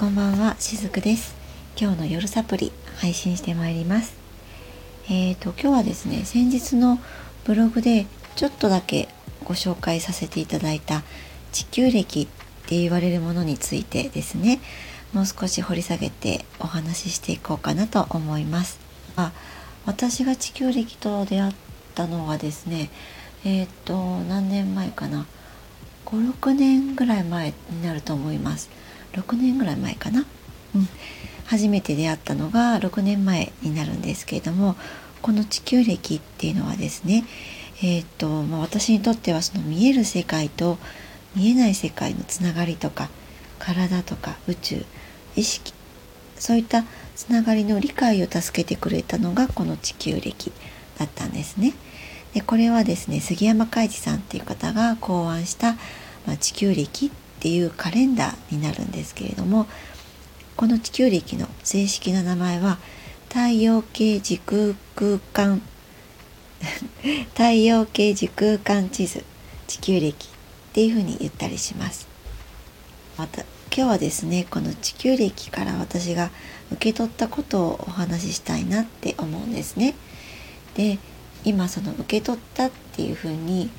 こんばんは、しずくです。今日の夜サプリ配信してまいります。えーと今日はですね、先日のブログでちょっとだけご紹介させていただいた地球歴って言われるものについてですね、もう少し掘り下げてお話ししていこうかなと思います。あ私が地球歴と出会ったのはですね、えっ、ー、と何年前かな？56年ぐらい前になると思います。6年ぐらい前かな、うん、初めて出会ったのが6年前になるんですけれどもこの地球歴っていうのはですねえーとまあ、私にとってはその見える世界と見えない世界のつながりとか体とか宇宙意識そういったつながりの理解を助けてくれたのがこの地球歴だったんですね。でこれはですね杉山海二さんっていう方が考案した、まあ、地球歴っていうカレンダーになるんですけれどもこの地球歴の正式な名前は太陽系時空空間 太陽系時空間地図地球歴っていうふうに言ったりします。また今日はですねこの地球歴から私が受け取ったことをお話ししたいなって思うんですね。で今その受け取ったっていうふうに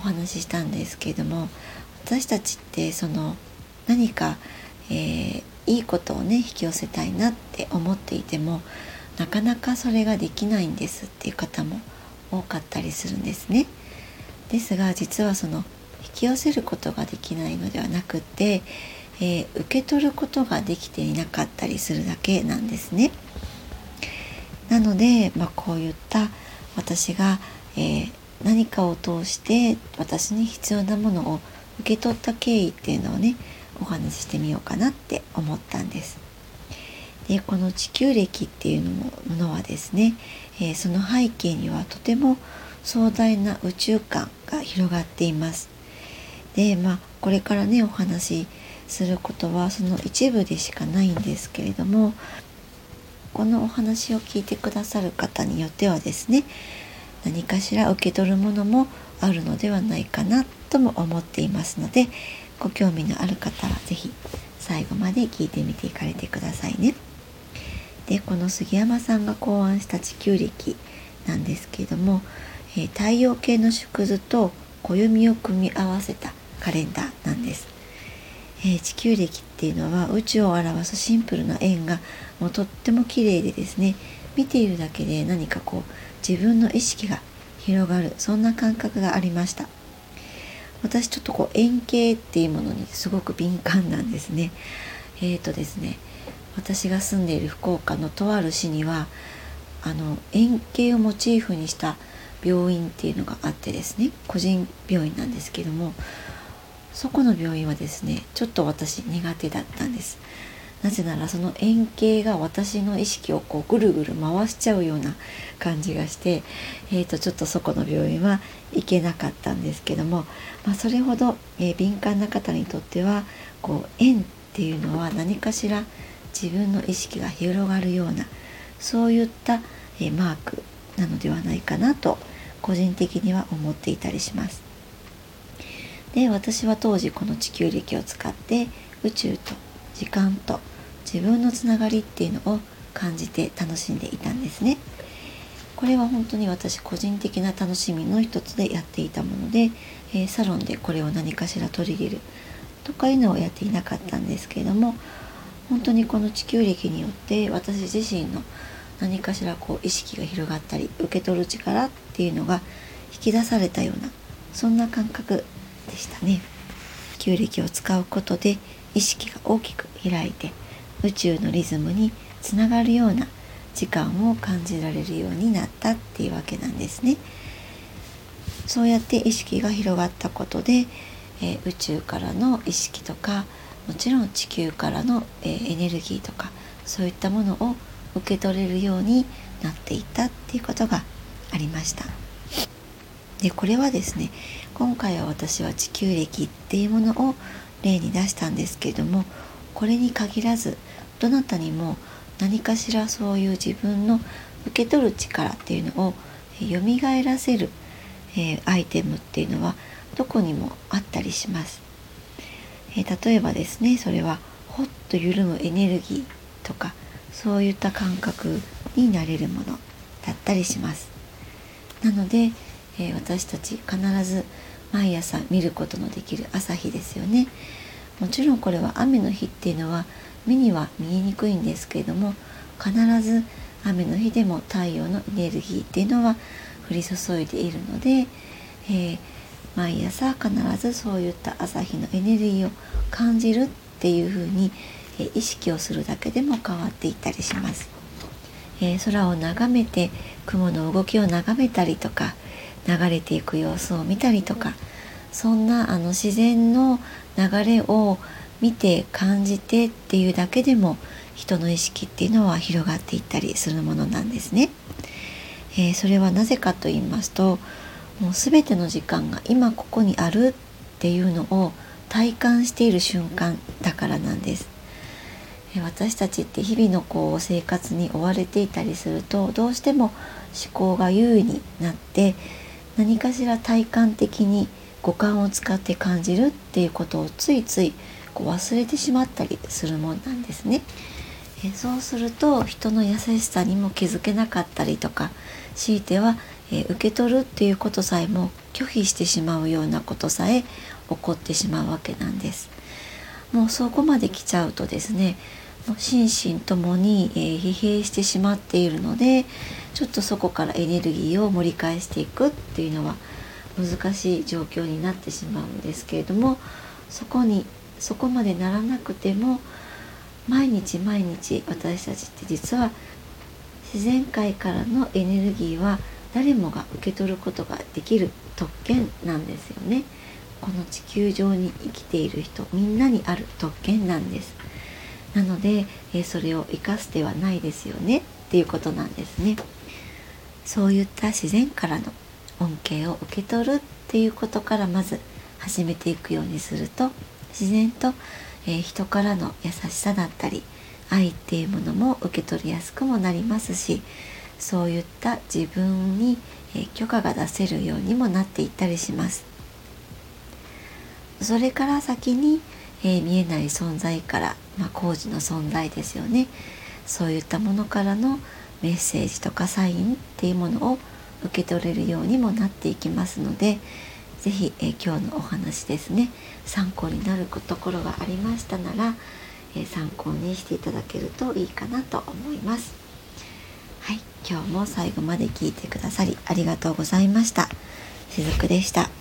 お話ししたんですけれども私たちってその何か、えー、いいことをね引き寄せたいなって思っていてもなかなかそれができないんですっていう方も多かったりするんですね。ですが実はその引き寄せることができないのではなくて、えー、受け取ることができていなかったりするだけなんですね。なので、まあ、こういった私が、えー、何かを通して私に必要なものを受け取った経緯っていうのをねお話ししてみようかなって思ったんです。でこの地球歴っていうものはですね、えー、その背景にはとても壮大な宇宙観が広がっています。でまあこれからねお話しすることはその一部でしかないんですけれどもこのお話を聞いてくださる方によってはですね何かしら受け取るものもあるのではないかなとも思っていますのでご興味のある方は是非最後まで聞いてみていかれてくださいね。でこの杉山さんが考案した地球歴なんですけれども、えー、太陽系の縮図と暦を組み合わせたカレンダーなんです。えー、地球歴っていうのは宇宙を表すシンプルな円がもうとっても綺麗でですね見ているだけで何かこう自分の意識が広がるそんな感覚がありました。私ちょっとこう円形っていうものにすごく敏感なんですね。えーとですね私が住んでいる福岡のとある市にはあの円形をモチーフにした病院っていうのがあってですね個人病院なんですけどもそこの病院はですねちょっと私苦手だったんです。なぜならその円形が私の意識をこうぐるぐる回しちゃうような感じがして、えー、とちょっとそこの病院は行けなかったんですけども、まあ、それほど、えー、敏感な方にとってはこう円っていうのは何かしら自分の意識が広がるようなそういった、えー、マークなのではないかなと個人的には思っていたりします。で私は当時この地球歴を使って宇宙と時間と自分のつながりっていうのを感じて楽しんでいたんですね。これは本当に私個人的な楽しみの一つでやっていたもので、え、サロンでこれを何かしら取り入れるとかいうのをやっていなかったんですけれども本当にこの地球歴によって私自身の何かしらこう意識が広がったり受け取る力っていうのが引き出されたようなそんな感覚でしたね。地球歴を使うことで意識が大きく開いて宇宙のリズムにつながるような時間を感じられるようになったっていうわけなんですね。そうやって意識が広がったことで、えー、宇宙からの意識とかもちろん地球からの、えー、エネルギーとかそういったものを受け取れるようになっていったっていうことがありました。でこれはですね今回は私は地球歴っていうものを例に出したんですけれどもこれに限らずどなたにも何かしらそういう自分の受け取る力っていうのを蘇らせる、えー、アイテムっていうのはどこにもあったりします。えー、例えばですねそれはほっと緩むエネルギーとかそういった感覚になれるものだったりしますなので、えー、私たち必ず毎朝見ることのできる朝日ですよねもちろんこれは雨の日っていうのは目には見えにくいんですけれども必ず雨の日でも太陽のエネルギーっていうのは降り注いでいるので、えー、毎朝必ずそういった朝日のエネルギーを感じるっていうふうに、えー、意識をするだけでも変わっていったりします。えー、空を眺めて雲の動きを眺めたりとか流れていく様子を見たりとかそんなあの自然の流れを見て感じてっていうだけでも人の意識っていうのは広がっていったりするものなんですね。えー、それはなぜかと言いますともう全ての時間が今ここにあるっていうのを体感している瞬間だからなんです。私たちって日々のこう生活に追われていたりするとどうしても思考が優位になって何かしら体感的に五感を使って感じるっていうことをついついこう忘れてしまったりするもんなんですね。えそうすると人の優しさにも気づけなかったりとか強いては、え受け取るっていうことさえも拒否してしまうようなことさえ起こってしまうわけなんです。もうそこまで来ちゃうとですねもう心身ともに、えー、疲弊してしまっているのでちょっとそこからエネルギーを盛り返していくっていうのは難しい状況になってしまうんですけれどもそこにそこまでならなくても毎日毎日私たちって実は自然界からのエネルギーは誰もが受け取ることができる特権なんですよね。この地球上に生きている人みんなにある特権なんです。なので、えそれを生かす手はないですよねっていうことなんですね。そういった自然からの恩恵を受け取るっていうことからまず始めていくようにすると自然と、えー、人からの優しさだったり愛っていうものも受け取りやすくもなりますしそういった自分に、えー、許可が出せるようにもなっていったりします。それから先に、えー、見えない存在から、まあ、工事の存在ですよね。そういったものからのメッセージとかサインっていうものを受け取れるようにもなっていきますので是非、え今日のお話ですね参考になるところがありましたなら、え参考にしていただけるといいかなと思います。はい、今日も最後まで聞いてくださりありがとうございました。しずくでした。